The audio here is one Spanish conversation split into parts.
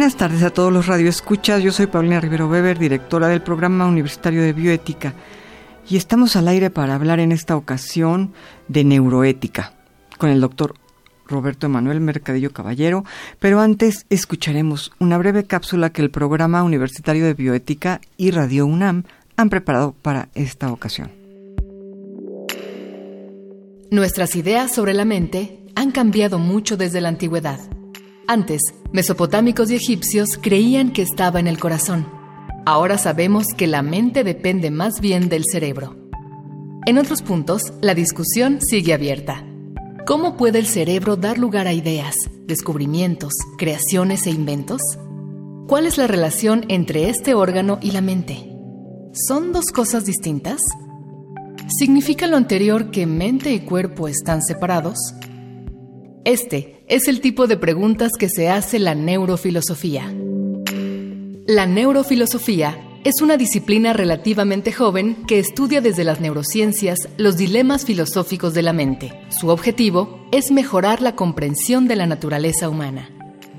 Buenas tardes a todos los radioescuchas. Yo soy Paulina Rivero Weber, directora del Programa Universitario de Bioética, y estamos al aire para hablar en esta ocasión de neuroética con el doctor Roberto Emanuel Mercadillo Caballero, pero antes escucharemos una breve cápsula que el Programa Universitario de Bioética y Radio UNAM han preparado para esta ocasión. Nuestras ideas sobre la mente han cambiado mucho desde la antigüedad. Antes, mesopotámicos y egipcios creían que estaba en el corazón. Ahora sabemos que la mente depende más bien del cerebro. En otros puntos, la discusión sigue abierta. ¿Cómo puede el cerebro dar lugar a ideas, descubrimientos, creaciones e inventos? ¿Cuál es la relación entre este órgano y la mente? ¿Son dos cosas distintas? ¿Significa lo anterior que mente y cuerpo están separados? Este es el tipo de preguntas que se hace la neurofilosofía. La neurofilosofía es una disciplina relativamente joven que estudia desde las neurociencias los dilemas filosóficos de la mente. Su objetivo es mejorar la comprensión de la naturaleza humana.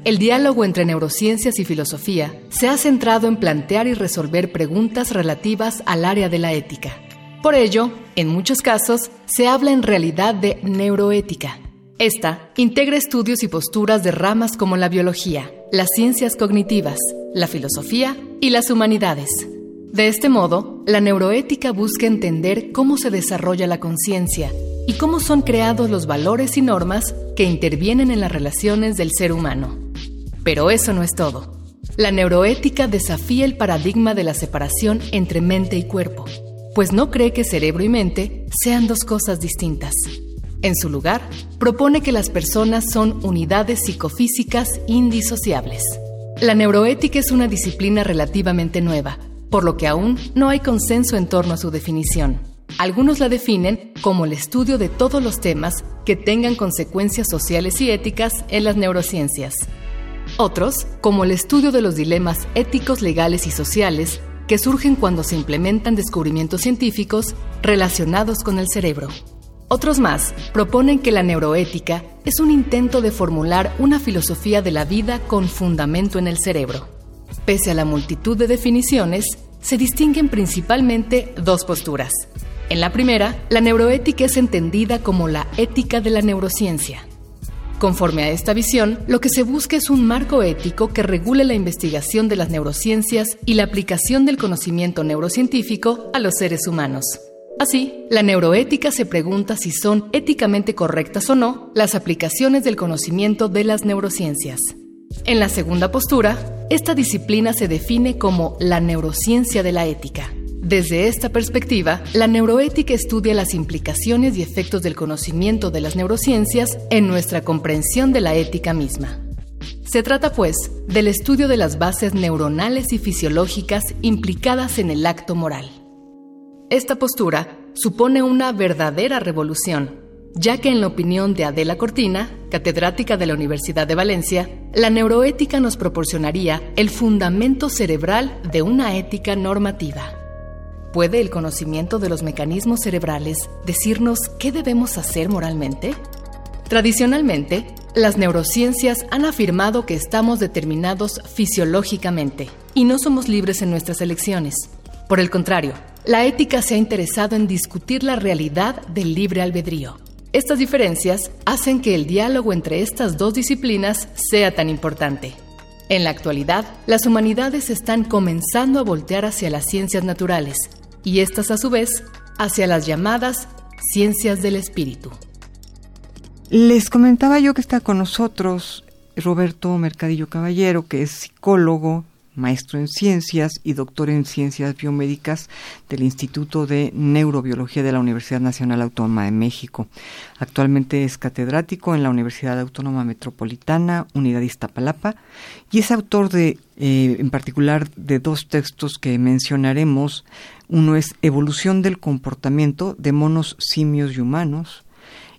El diálogo entre neurociencias y filosofía se ha centrado en plantear y resolver preguntas relativas al área de la ética. Por ello, en muchos casos, se habla en realidad de neuroética esta integra estudios y posturas de ramas como la biología, las ciencias cognitivas, la filosofía y las humanidades. De este modo, la neuroética busca entender cómo se desarrolla la conciencia y cómo son creados los valores y normas que intervienen en las relaciones del ser humano. Pero eso no es todo. La neuroética desafía el paradigma de la separación entre mente y cuerpo, pues no cree que cerebro y mente sean dos cosas distintas. En su lugar, propone que las personas son unidades psicofísicas indisociables. La neuroética es una disciplina relativamente nueva, por lo que aún no hay consenso en torno a su definición. Algunos la definen como el estudio de todos los temas que tengan consecuencias sociales y éticas en las neurociencias. Otros como el estudio de los dilemas éticos, legales y sociales que surgen cuando se implementan descubrimientos científicos relacionados con el cerebro. Otros más proponen que la neuroética es un intento de formular una filosofía de la vida con fundamento en el cerebro. Pese a la multitud de definiciones, se distinguen principalmente dos posturas. En la primera, la neuroética es entendida como la ética de la neurociencia. Conforme a esta visión, lo que se busca es un marco ético que regule la investigación de las neurociencias y la aplicación del conocimiento neurocientífico a los seres humanos. Así, la neuroética se pregunta si son éticamente correctas o no las aplicaciones del conocimiento de las neurociencias. En la segunda postura, esta disciplina se define como la neurociencia de la ética. Desde esta perspectiva, la neuroética estudia las implicaciones y efectos del conocimiento de las neurociencias en nuestra comprensión de la ética misma. Se trata, pues, del estudio de las bases neuronales y fisiológicas implicadas en el acto moral. Esta postura supone una verdadera revolución, ya que en la opinión de Adela Cortina, catedrática de la Universidad de Valencia, la neuroética nos proporcionaría el fundamento cerebral de una ética normativa. ¿Puede el conocimiento de los mecanismos cerebrales decirnos qué debemos hacer moralmente? Tradicionalmente, las neurociencias han afirmado que estamos determinados fisiológicamente y no somos libres en nuestras elecciones. Por el contrario, la ética se ha interesado en discutir la realidad del libre albedrío. Estas diferencias hacen que el diálogo entre estas dos disciplinas sea tan importante. En la actualidad, las humanidades están comenzando a voltear hacia las ciencias naturales y estas a su vez hacia las llamadas ciencias del espíritu. Les comentaba yo que está con nosotros Roberto Mercadillo Caballero, que es psicólogo, maestro en ciencias y doctor en ciencias biomédicas del Instituto de Neurobiología de la Universidad Nacional Autónoma de México. Actualmente es catedrático en la Universidad Autónoma Metropolitana, Unidad Iztapalapa, y es autor de, eh, en particular, de dos textos que mencionaremos. Uno es Evolución del comportamiento de monos, simios y humanos,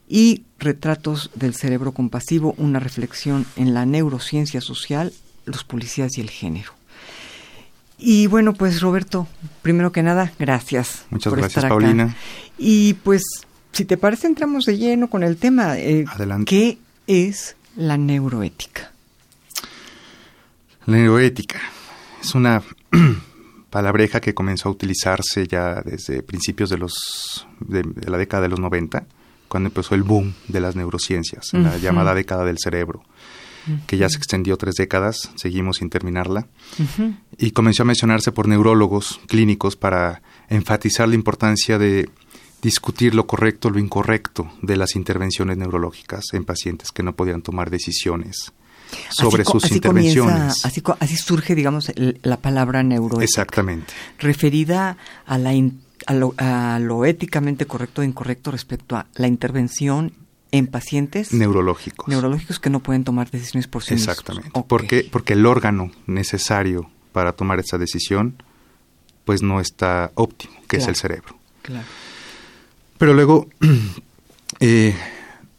y Retratos del cerebro compasivo, una reflexión en la neurociencia social, los policías y el género. Y bueno, pues Roberto, primero que nada, gracias. Muchas gracias, Paulina. Y pues, si te parece, entramos de lleno con el tema. Eh, Adelante. ¿Qué es la neuroética? La neuroética es una palabreja que comenzó a utilizarse ya desde principios de, los, de, la década de los 90, cuando empezó el boom de las neurociencias, la llamada década del cerebro que ya se extendió tres décadas, seguimos sin terminarla, y comenzó a mencionarse por neurólogos clínicos para enfatizar la importancia de discutir lo correcto, lo incorrecto de las intervenciones neurológicas en pacientes que no podían tomar decisiones sobre sus intervenciones. así, surge, digamos, la palabra neuroética. Exactamente. Referida a, la a, lo, a lo éticamente correcto e incorrecto respecto a la intervención en pacientes neurológicos. Neurológicos que no pueden tomar decisiones por sí Exactamente. Porque, porque el órgano necesario para tomar esa decisión pues no está óptimo, que es el cerebro. Claro. Pero luego, eh,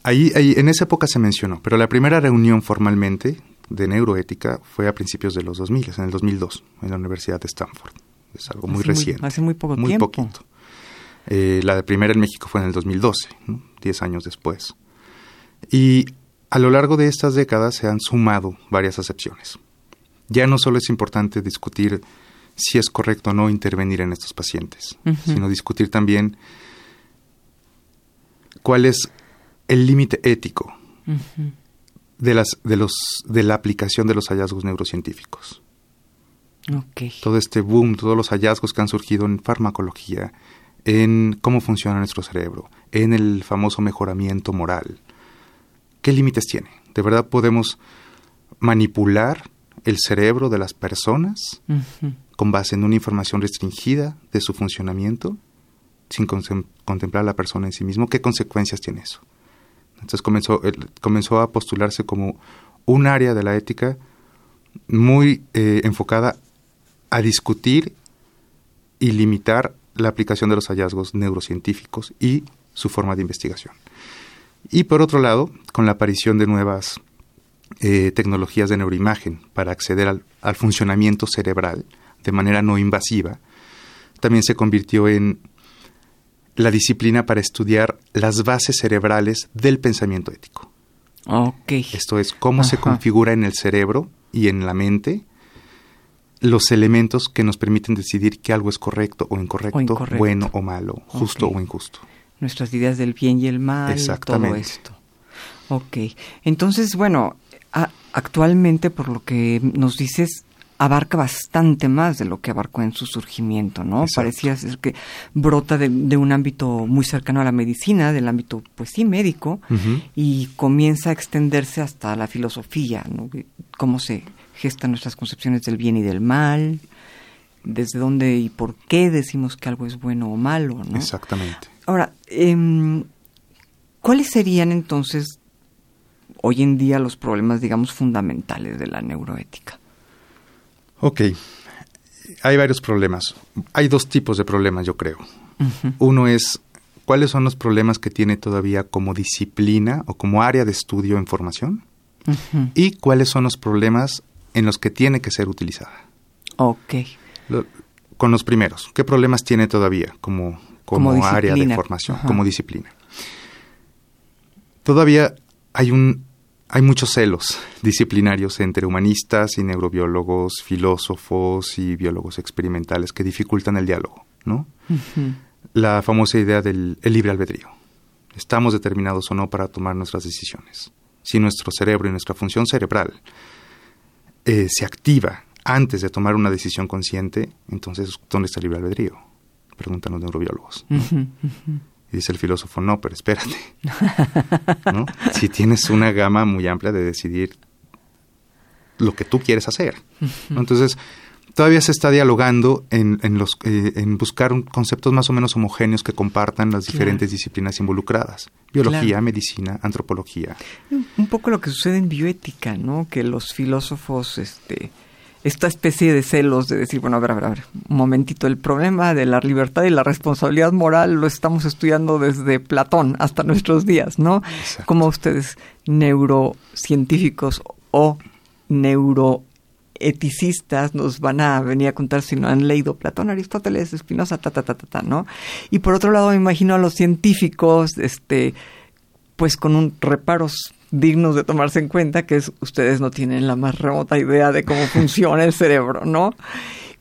ahí, ahí, en esa época se mencionó, pero la primera reunión formalmente de neuroética fue a principios de los 2000, en el 2002, en la Universidad de Stanford. Es algo muy reciente. hace muy poco muy tiempo. Muy poquito. Eh, la primera en México fue en el 2012, 10 años después. Y a lo largo de estas décadas se han sumado varias acepciones. Ya no solo es importante discutir si es correcto o no intervenir en estos pacientes, sino discutir también cuál es el límite ético de, las, de, los, de la aplicación de los hallazgos neurocientíficos. Todo este boom, todos los hallazgos que han surgido en farmacología, en cómo funciona nuestro cerebro, en el famoso mejoramiento moral, ¿qué límites tiene? ¿De verdad podemos manipular el cerebro de las personas con base en una información restringida de su funcionamiento sin contemplar a la persona en sí mismo? ¿Qué consecuencias tiene eso? Entonces comenzó, comenzó a postularse como un área de la ética muy eh, enfocada a discutir y limitar la aplicación de los hallazgos neurocientíficos y su forma de investigación. Y por otro lado, con la aparición de nuevas eh, tecnologías de neuroimagen para acceder al, funcionamiento cerebral de manera no invasiva, también se convirtió en la disciplina para estudiar las bases cerebrales del pensamiento ético. Okay. Esto es cómo se configura en el cerebro y en la mente los elementos que nos permiten decidir que algo es correcto o incorrecto, bueno o malo, justo o injusto nuestras ideas del bien y el mal, todo esto. Ok, entonces, bueno, actualmente por lo que nos dices, abarca bastante más de lo que abarcó en su surgimiento, ¿no? Parecía ser que brota de, un ámbito muy cercano a la medicina, del ámbito, pues sí, médico, y comienza a extenderse hasta la filosofía, ¿no? Cómo se gestan nuestras concepciones del bien y del mal, desde dónde y por qué decimos que algo es bueno o malo, ¿no? Exactamente. Ahora, eh, ¿cuáles serían entonces hoy en día los problemas, digamos, fundamentales de la neuroética? Ok, hay varios problemas. Hay dos tipos de problemas, yo creo. Uno es cuáles son los problemas que tiene todavía como disciplina o como área de estudio en formación y cuáles son los problemas en los que tiene que ser utilizada. Ok. con los primeros, ¿qué problemas tiene todavía como como, área de formación, como disciplina. Todavía hay un hay muchos celos disciplinarios entre humanistas y neurobiólogos, filósofos y biólogos experimentales que dificultan el diálogo, ¿no? La famosa idea del libre albedrío. Estamos determinados o no para tomar nuestras decisiones. Si nuestro cerebro y nuestra función cerebral eh, se activa antes de tomar una decisión consciente, entonces, ¿dónde está el libre albedrío? Preguntan los neurobiólogos. Y dice el filósofo, no, pero espérate. Si tienes una gama muy amplia de decidir lo que tú quieres hacer. Entonces, todavía se está dialogando en, en, los, eh, en buscar conceptos más o menos homogéneos que compartan las diferentes disciplinas involucradas. Biología, medicina, antropología. Un poco lo que sucede en bioética, ¿no? Que los filósofos, este, esta especie de celos de decir, bueno, a ver, a ver, a ver, un momentito, el problema de la libertad y la responsabilidad moral lo estamos estudiando desde Platón hasta nuestros días, ¿no? Como ustedes, neurocientíficos o neuro eticistas nos van a venir a contar si no han leído Platón, Aristóteles, Espinosa, ta, ta, ta, ta, ta, ¿no? Y por otro lado me imagino a los científicos, este, pues con un reparos dignos de tomarse en cuenta, que es ustedes no tienen la más remota idea de cómo funciona el cerebro, ¿no?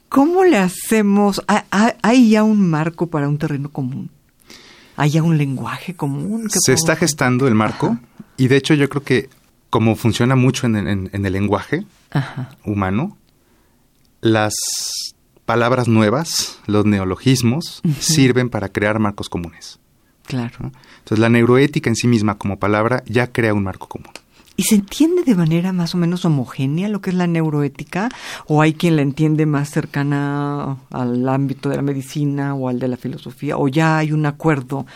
¿Cómo le hacemos? ¿Hay ya un marco para un terreno común? ¿Hay ya un lenguaje común? Se está gestando el marco y de hecho yo creo que como funciona mucho en, el lenguaje humano, las palabras nuevas, los neologismos, sirven para crear marcos comunes. Claro. Entonces la neuroética en sí misma como palabra ya crea un marco común. ¿Y se entiende de manera más o menos homogénea lo que es la neuroética? ¿O hay quien la entiende más cercana al ámbito de la medicina o al de la filosofía? ¿O ya hay un acuerdo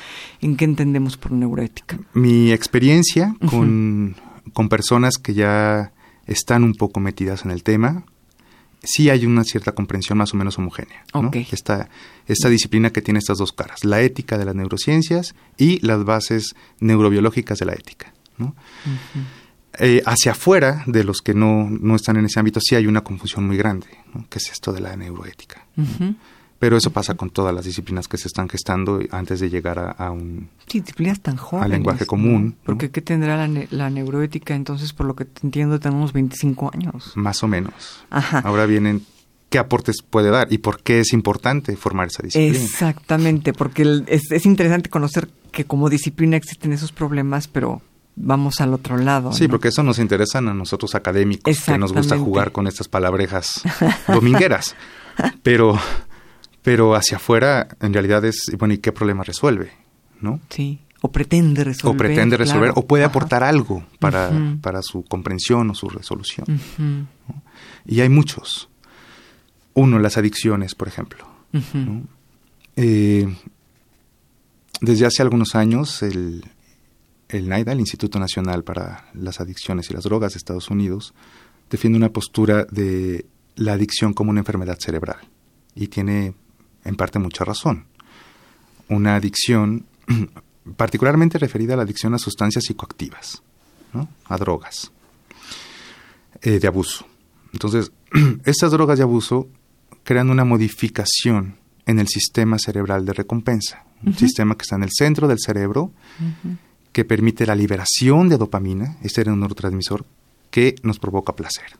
en qué entendemos por neuroética? Mi experiencia con con personas que ya están un poco metidas en el tema, sí hay una cierta comprensión más o menos homogénea. Esta, esta disciplina que tiene estas dos caras, la ética de las neurociencias y las bases neurobiológicas de la ética. Eh, hacia afuera de los que no, no, están en ese ámbito sí hay una confusión muy grande, que es esto de la neuroética. Pero eso pasa con todas las disciplinas que se están gestando antes de llegar a, un sí, disciplinas tan jóvenes, lenguaje común. Porque ¿qué tendrá la, neuroética? Entonces, por lo que entiendo, tenemos 25 años. Más o menos. Ajá. Ahora vienen qué aportes puede dar y por qué es importante formar esa disciplina. Exactamente, porque es, es interesante conocer que como disciplina existen esos problemas, pero vamos al otro lado. Sí, porque eso nos interesa a nosotros académicos, que nos gusta jugar con estas palabrejas domingueras. Pero pero hacia afuera en realidad es, bueno, ¿y qué problema resuelve? ¿No? Sí. O pretende resolver. O pretende resolver, o puede aportar algo para, para, su comprensión o su resolución. Y hay muchos. Uno, las adicciones, por ejemplo. Eh, desde hace algunos años, el, el NIDA, el Instituto Nacional para las Adicciones y las Drogas de Estados Unidos, defiende una postura de la adicción como una enfermedad cerebral. Y tiene en parte mucha razón. Una adicción particularmente referida a la adicción a sustancias psicoactivas, a drogas eh, de abuso. Entonces, estas drogas de abuso crean una modificación en el sistema cerebral de recompensa, un sistema que está en el centro del cerebro, que permite la liberación de dopamina, este era un neurotransmisor que nos provoca placer.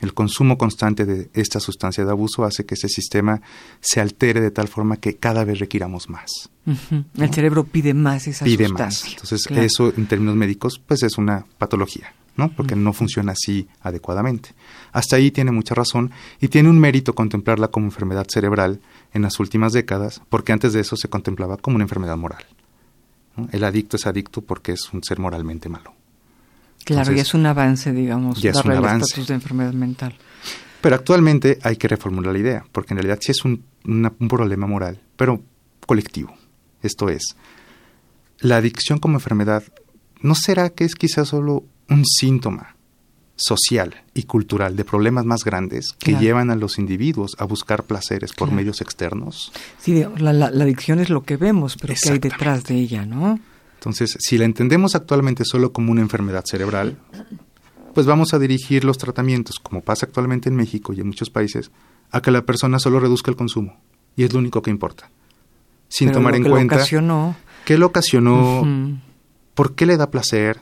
El consumo constante de esta sustancia de abuso hace que ese sistema se altere de tal forma que cada vez requiramos más. El cerebro pide más esa pide Más. Entonces, eso en términos médicos, pues es una patología, ¿no? Porque no funciona así adecuadamente. Hasta ahí tiene mucha razón y tiene un mérito contemplarla como enfermedad cerebral en las últimas décadas, porque antes de eso se contemplaba como una enfermedad moral. El adicto es adicto porque es un ser moralmente malo. Claro, y es un avance, digamos, ya es un avance. de enfermedad mental. Pero actualmente hay que reformular la idea, porque en realidad sí es un, un problema moral, pero colectivo. Esto es, la adicción como enfermedad, ¿no será que es quizás solo un síntoma social y cultural de problemas más grandes que llevan a los individuos a buscar placeres por medios externos? Sí, la, la, adicción es lo que vemos, pero ¿qué hay detrás de ella, no? Entonces, si la entendemos actualmente solo como una enfermedad cerebral, pues vamos a dirigir los tratamientos, como pasa actualmente en México y en muchos países, a que la persona solo reduzca el consumo. Y es lo único que importa. Sin tomar en cuenta ocasionó. qué lo ocasionó, por qué le da placer,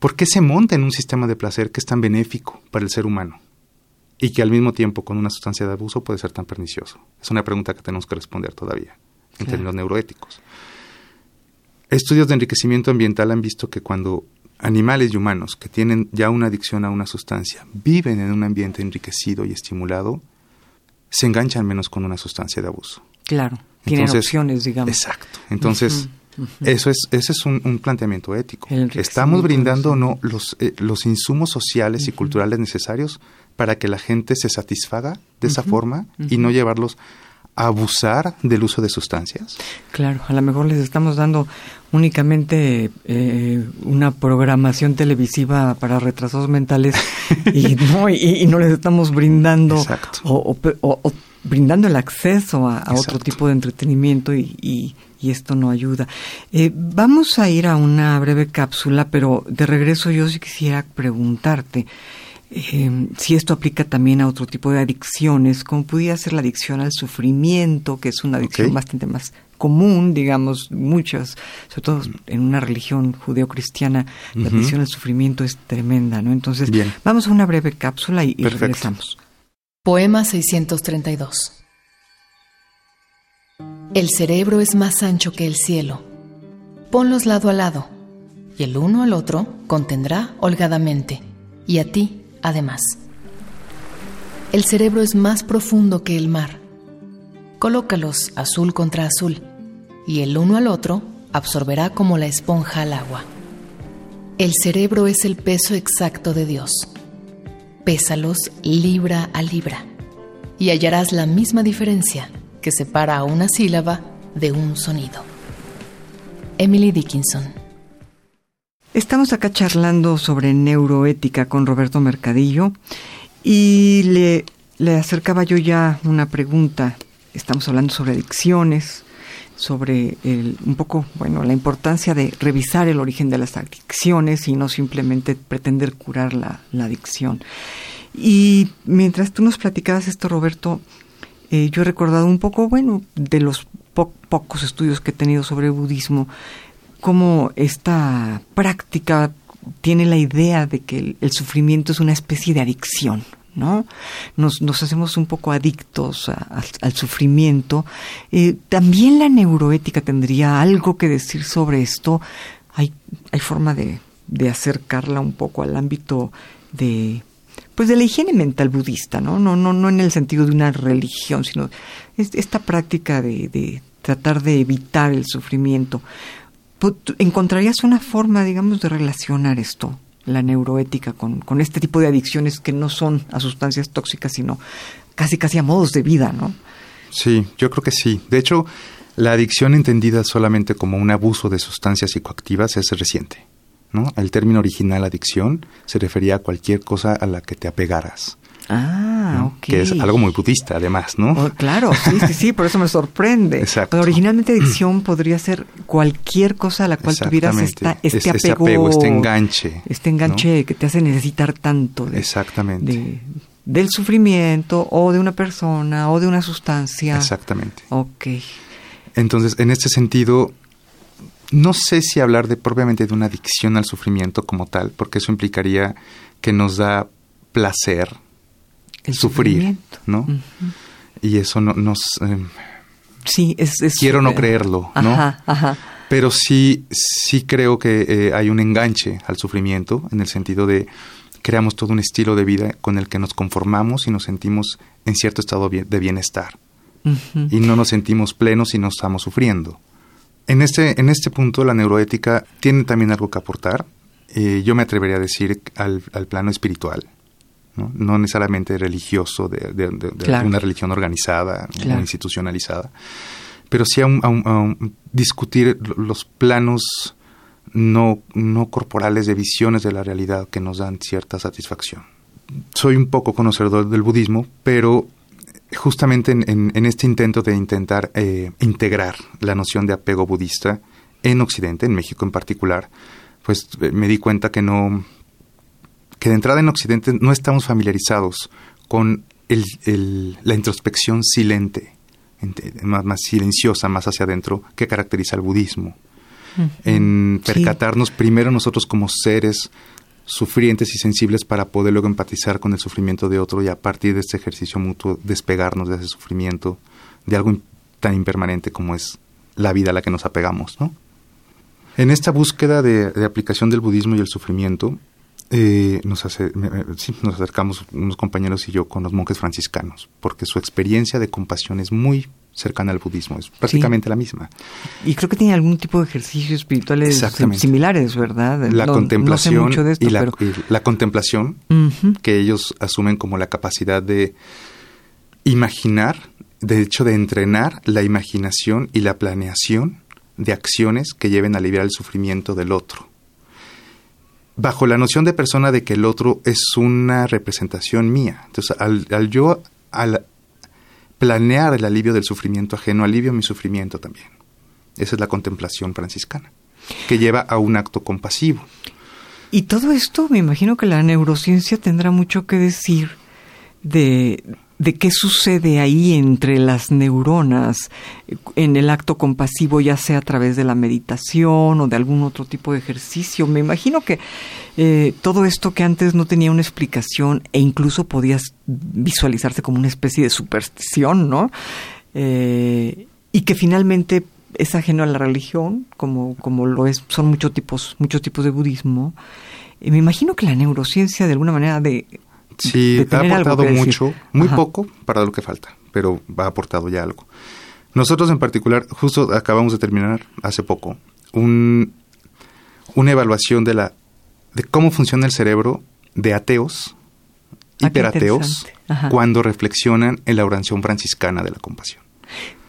por qué se monta en un sistema de placer que es tan benéfico para el ser humano y que al mismo tiempo con una sustancia de abuso puede ser tan pernicioso. Es una pregunta que tenemos que responder todavía en términos neuroéticos. Estudios de enriquecimiento ambiental han visto que cuando animales y humanos que tienen ya una adicción a una sustancia viven en un ambiente enriquecido y estimulado, se enganchan menos con una sustancia de abuso. Claro, tienen opciones, digamos. Exacto. Entonces, Eso es, ese es un, planteamiento ético. Estamos brindando no los, eh, los insumos sociales y culturales necesarios para que la gente se satisfaga de esa forma y no llevarlos abusar del uso de sustancias. Claro, a lo mejor les estamos dando únicamente eh, una programación televisiva para retrasados mentales y no, y, no les estamos brindando o, brindando el acceso a, otro tipo de entretenimiento y, esto no ayuda. Eh, vamos a ir a una breve cápsula, pero de regreso yo sí quisiera preguntarte eh, si esto aplica también a otro tipo de adicciones, como pudiera ser la adicción al sufrimiento, que es una adicción bastante más común, digamos, muchas, sobre todo en una religión judeocristiana, la adicción al sufrimiento es tremenda, ¿no? Entonces, vamos a una breve cápsula y, y regresamos. Poema 632 El cerebro es más ancho que el cielo. Ponlos lado a lado, y el uno al otro contendrá holgadamente, y a ti, además. El cerebro es más profundo que el mar. Colócalos azul contra azul, y el uno al otro absorberá como la esponja al agua. El cerebro es el peso exacto de Dios pésalos libra a libra y hallarás la misma diferencia que separa a una sílaba de un sonido. Emily Dickinson. Estamos acá charlando sobre neuroética con Roberto Mercadillo y le, le acercaba yo ya una pregunta. Estamos hablando sobre adicciones, sobre el, un poco, bueno, la importancia de revisar el origen de las adicciones y no simplemente pretender curar la, adicción. Y mientras tú nos platicabas esto, Roberto, eh, yo he recordado un poco, bueno, de los pocos estudios que he tenido sobre budismo, cómo esta práctica tiene la idea de que el sufrimiento es una especie de adicción, ¿no? Nos, hacemos un poco adictos al sufrimiento. Eh, también la neuroética tendría algo que decir sobre esto. Hay, hay forma de, acercarla un poco al ámbito de pues de la higiene mental budista, ¿no? No, no, no en el sentido de una religión, sino esta práctica de tratar de evitar el sufrimiento. ¿Encontrarías una forma, digamos, de relacionar esto? la neuroética con, con este tipo de adicciones que no son a sustancias tóxicas, sino casi casi a modos de vida, ¿no? Sí, yo creo que sí. De hecho, la adicción entendida solamente como un abuso de sustancias psicoactivas es reciente. ¿no? El término original adicción se refería a cualquier cosa a la que te apegaras. Ah, ok. Que es algo muy budista, además, ¿no? Oh, claro, sí, sí, sí, por eso me sorprende. Exacto. originalmente adicción podría ser cualquier cosa a la cual tuvieras esta, este, apego, Este enganche. Este enganche que te hace necesitar tanto. De, Exactamente. del sufrimiento o de una persona o de una sustancia. Exactamente. Ok. Entonces, en este sentido, no sé si hablar de propiamente de una adicción al sufrimiento como tal, porque eso implicaría que nos da placer el sufrir, ¿no? Y eso no, nos... Eh, sí, es, quiero no creerlo, ¿no? Ajá, Pero sí, sí creo que eh, hay un enganche al sufrimiento en el sentido de creamos todo un estilo de vida con el que nos conformamos y nos sentimos en cierto estado de bienestar. Y no nos sentimos plenos y no estamos sufriendo. En este, en este punto la neuroética tiene también algo que aportar. Eh, yo me atrevería a decir al plano espiritual no, necesariamente religioso de, una religión organizada o institucionalizada, pero sí a, discutir los planos no, no corporales de visiones de la realidad que nos dan cierta satisfacción. Soy un poco conocedor del budismo, pero justamente en, este intento de intentar eh, integrar la noción de apego budista en Occidente, en México en particular, pues eh, me di cuenta que no, que de entrada en Occidente no estamos familiarizados con la introspección silente, más, más, silenciosa, más hacia adentro, que caracteriza al budismo. En percatarnos primero nosotros como seres sufrientes y sensibles para poder luego empatizar con el sufrimiento de otro y a partir de este ejercicio mutuo despegarnos de ese sufrimiento, de algo tan impermanente como es la vida a la que nos apegamos. ¿no? En esta búsqueda de aplicación del budismo y el sufrimiento, eh, nos, nos acercamos unos compañeros y yo con los monjes franciscanos, porque su experiencia de compasión es muy cercana al budismo, es prácticamente la misma. Y creo que tiene algún tipo de ejercicios espirituales similares, ¿verdad? La contemplación y, la, contemplación que ellos asumen como la capacidad de imaginar, de hecho de entrenar la imaginación y la planeación de acciones que lleven a aliviar el sufrimiento del otro bajo la noción de persona de que el otro es una representación mía. Entonces, al, yo al planear el alivio del sufrimiento ajeno, alivio mi sufrimiento también. Esa es la contemplación franciscana, que lleva a un acto compasivo. Y todo esto, me imagino que la neurociencia tendrá mucho que decir de, de qué sucede ahí entre las neuronas en el acto compasivo, ya sea a través de la meditación o de algún otro tipo de ejercicio. Me imagino que eh, todo esto que antes no tenía una explicación e incluso podías visualizarse como una especie de superstición, ¿no? Eh, y que finalmente es ajeno a la religión, como, como lo es, son muchos tipos, muchos tipos de budismo. me imagino que la neurociencia de alguna manera de Sí, ha aportado mucho, muy poco para lo que falta, pero ha aportado ya algo. Nosotros en particular, justo acabamos de terminar hace poco un, una evaluación de la de cómo funciona el cerebro de ateos, ah, hiperateos, cuando reflexionan en la oración franciscana de la compasión.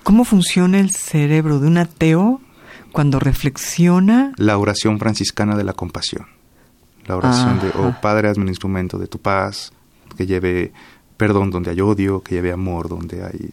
¿Cómo funciona el cerebro de un ateo cuando reflexiona? La oración franciscana de la compasión. La oración de, oh Padre, hazme un instrumento de tu paz, que lleve perdón donde hay odio, que lleve amor donde hay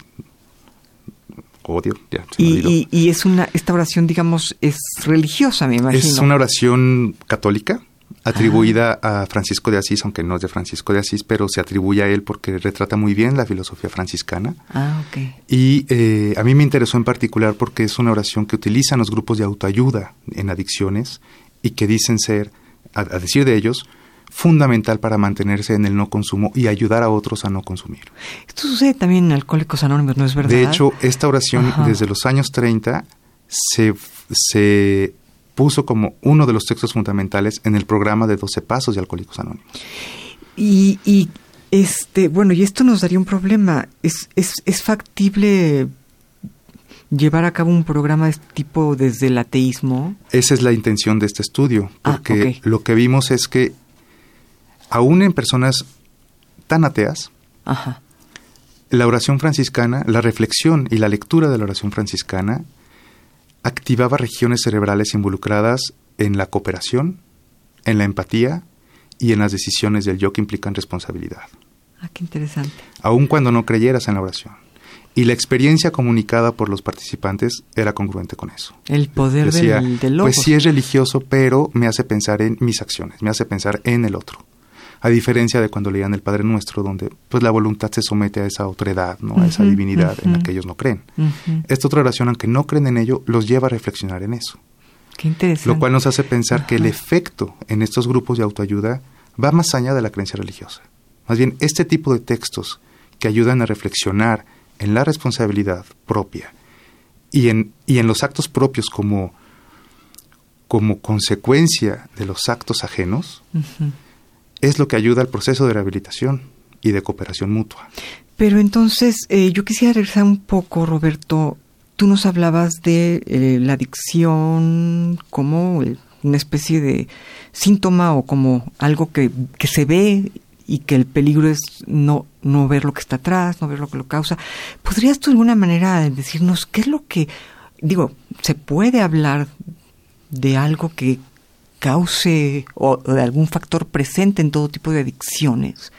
odio. y, y, es una, esta oración, digamos, es religiosa, me imagino. Es una oración católica atribuida a Francisco de Asís, aunque no es de Francisco de Asís, pero se atribuye a él porque retrata muy bien la filosofía franciscana. Ah, ok. Y eh, a mí me interesó en particular porque es una oración que utilizan los grupos de autoayuda en adicciones y que dicen ser, a decir de ellos, fundamental para mantenerse en el no consumo y ayudar a otros a no consumir. Esto sucede también en Alcohólicos Anónimos, ¿no es verdad? De hecho, esta oración desde los años 30 se, se puso como uno de los textos fundamentales en el programa de 12 Pasos de Alcohólicos Anónimos. Y, y este, bueno, y esto nos daría un problema. ¿Es, es, es factible llevar a cabo un programa de este tipo desde el ateísmo? Esa es la intención de este estudio, ah, porque lo que vimos es que aún en personas tan ateas, la oración franciscana, la reflexión y la lectura de la oración franciscana activaba regiones cerebrales involucradas en la cooperación, en la empatía y en las decisiones del yo que implican responsabilidad. Ah, qué interesante. Aun cuando no creyeras en la oración. Y la experiencia comunicada por los participantes era congruente con eso. El poder del, del Pues sí es religioso, pero me hace pensar en mis acciones, me hace pensar en el otro a diferencia de cuando leían el Padre Nuestro, donde pues la voluntad se somete a esa otredad, ¿no? a esa divinidad en la que ellos no creen. Esta otra oración, aunque no creen en ello, los lleva a reflexionar en eso. Qué interesante. Lo cual nos hace pensar que el efecto en estos grupos de autoayuda va más allá de la creencia religiosa. Más bien, este tipo de textos que ayudan a reflexionar en la responsabilidad propia y en, y en los actos propios como, como consecuencia de los actos ajenos, es lo que ayuda al proceso de rehabilitación y de cooperación mutua. Pero entonces, eh, yo quisiera regresar un poco, Roberto. Tú nos hablabas de eh, la adicción como una especie de síntoma o como algo que, que se ve y que el peligro es no, no ver lo que está atrás, no ver lo que lo causa. ¿Podrías tú de alguna manera decirnos qué es lo que, digo, se puede hablar de algo que cause o de algún factor presente en todo tipo de adicciones.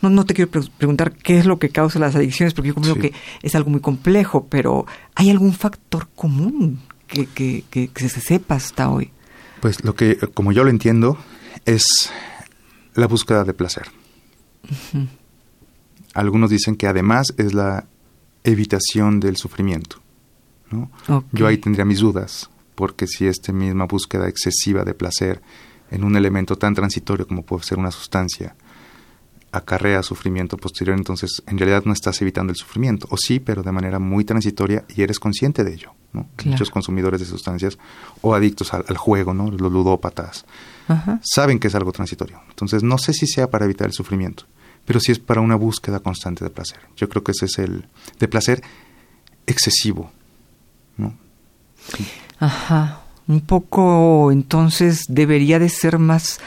No, no te quiero preguntar qué es lo que causa las adicciones, porque yo creo que es algo muy complejo, pero ¿hay algún factor común que, que, que, se sepa hasta hoy? Pues lo que, como yo lo entiendo, es la búsqueda de placer. Algunos dicen que además es la evitación del sufrimiento. ¿no? Yo ahí tendría mis dudas porque si esta misma búsqueda excesiva de placer en un elemento tan transitorio como puede ser una sustancia acarrea sufrimiento posterior, entonces en realidad no estás evitando el sufrimiento, o sí, pero de manera muy transitoria y eres consciente de ello. Muchos consumidores de sustancias o adictos al, juego, ¿no? Los ludópatas. Saben que es algo transitorio. Entonces, no sé si sea para evitar el sufrimiento, pero sí es para una búsqueda constante de placer. Yo creo que ese es el de placer excesivo, ¿no? Ajá. Un poco, entonces, debería de ser más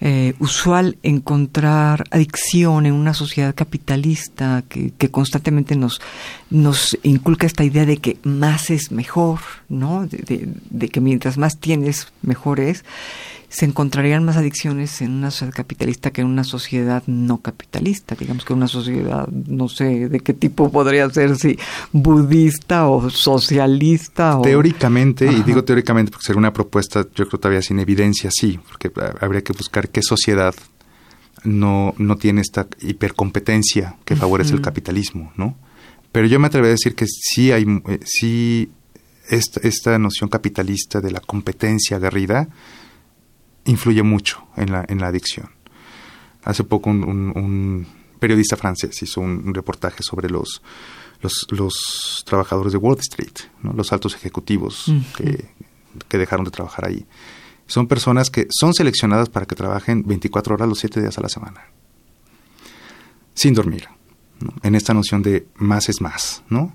eh, usual encontrar adicción en una sociedad capitalista que, que, constantemente nos, nos inculca esta idea de que más es mejor, ¿no? De, de que mientras más tienes, mejor es se encontrarían más adicciones en una sociedad capitalista que en una sociedad no capitalista, digamos que una sociedad, no sé de qué tipo podría ser, si budista o socialista. O... Teóricamente, y digo teóricamente porque sería una propuesta, yo creo todavía sin evidencia, sí, porque habría que buscar qué sociedad no, no tiene esta hipercompetencia que favorece el capitalismo, ¿no? Pero yo me atrevería a decir que sí hay, eh, sí, esta, esta noción capitalista de la competencia aguerrida, influye mucho en la, en la adicción. Hace poco un, periodista francés hizo un, reportaje sobre los, los, trabajadores de Wall Street, los altos ejecutivos que, que, dejaron de trabajar ahí. Son personas que son seleccionadas para que trabajen 24 horas los 7 días a la semana, sin dormir, en esta noción de más es más, ¿no?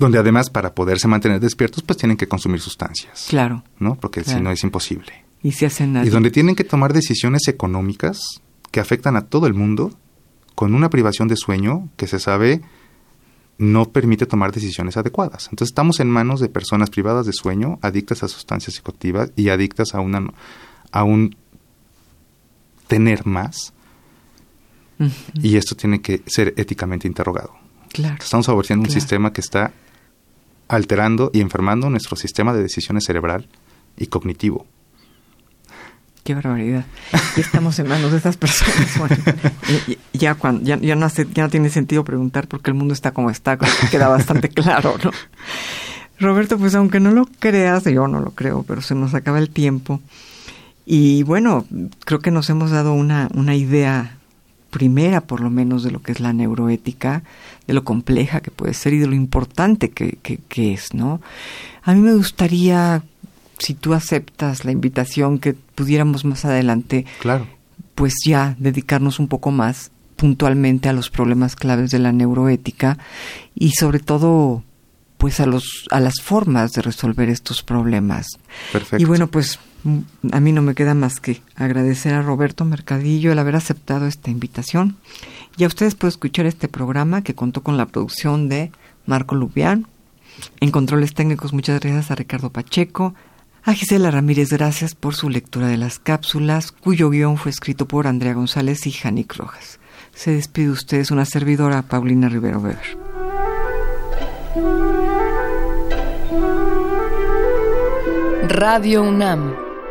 Donde además para poderse mantener despiertos pues tienen que consumir sustancias. Claro. ¿No? Porque si no es imposible. Y se hacen Y donde tienen que tomar decisiones económicas que afectan a todo el mundo con una privación de sueño que se sabe no permite tomar decisiones adecuadas. Entonces estamos en manos de personas privadas de sueño, adictas a sustancias psicoactivas y adictas a una a un tener más. Y esto tiene que ser éticamente interrogado. Claro. Estamos favoreciendo un sistema que está alterando y enfermando nuestro sistema de decisiones cerebral y cognitivo. Qué barbaridad. Y estamos en manos de estas personas. ya, cuando, ya, no hace, ya no tiene sentido preguntar porque el mundo está como está, queda bastante claro, ¿no? Roberto, pues aunque no lo creas, yo no lo creo, pero se nos acaba el tiempo. Y bueno, creo que nos hemos dado una, una idea primera, por lo menos, de lo que es la neuroética, de lo compleja que puede ser y de lo importante que, que, es, ¿no? A mí me gustaría, si tú aceptas la invitación, que pudiéramos más adelante, claro. pues ya dedicarnos un poco más puntualmente a los problemas claves de la neuroética y sobre todo pues a los a las formas de resolver estos problemas. Perfecto. Y bueno, pues a mí no me queda más que agradecer a Roberto Mercadillo el haber aceptado esta invitación y a ustedes por escuchar este programa que contó con la producción de Marco Lubián. En controles técnicos, muchas gracias a Ricardo Pacheco. A Gisela Ramírez, gracias por su lectura de las cápsulas, cuyo guion fue escrito por Andrea González y Janic Rojas. Se despide ustedes una servidora, Paulina Rivero Weber. Radio UNAM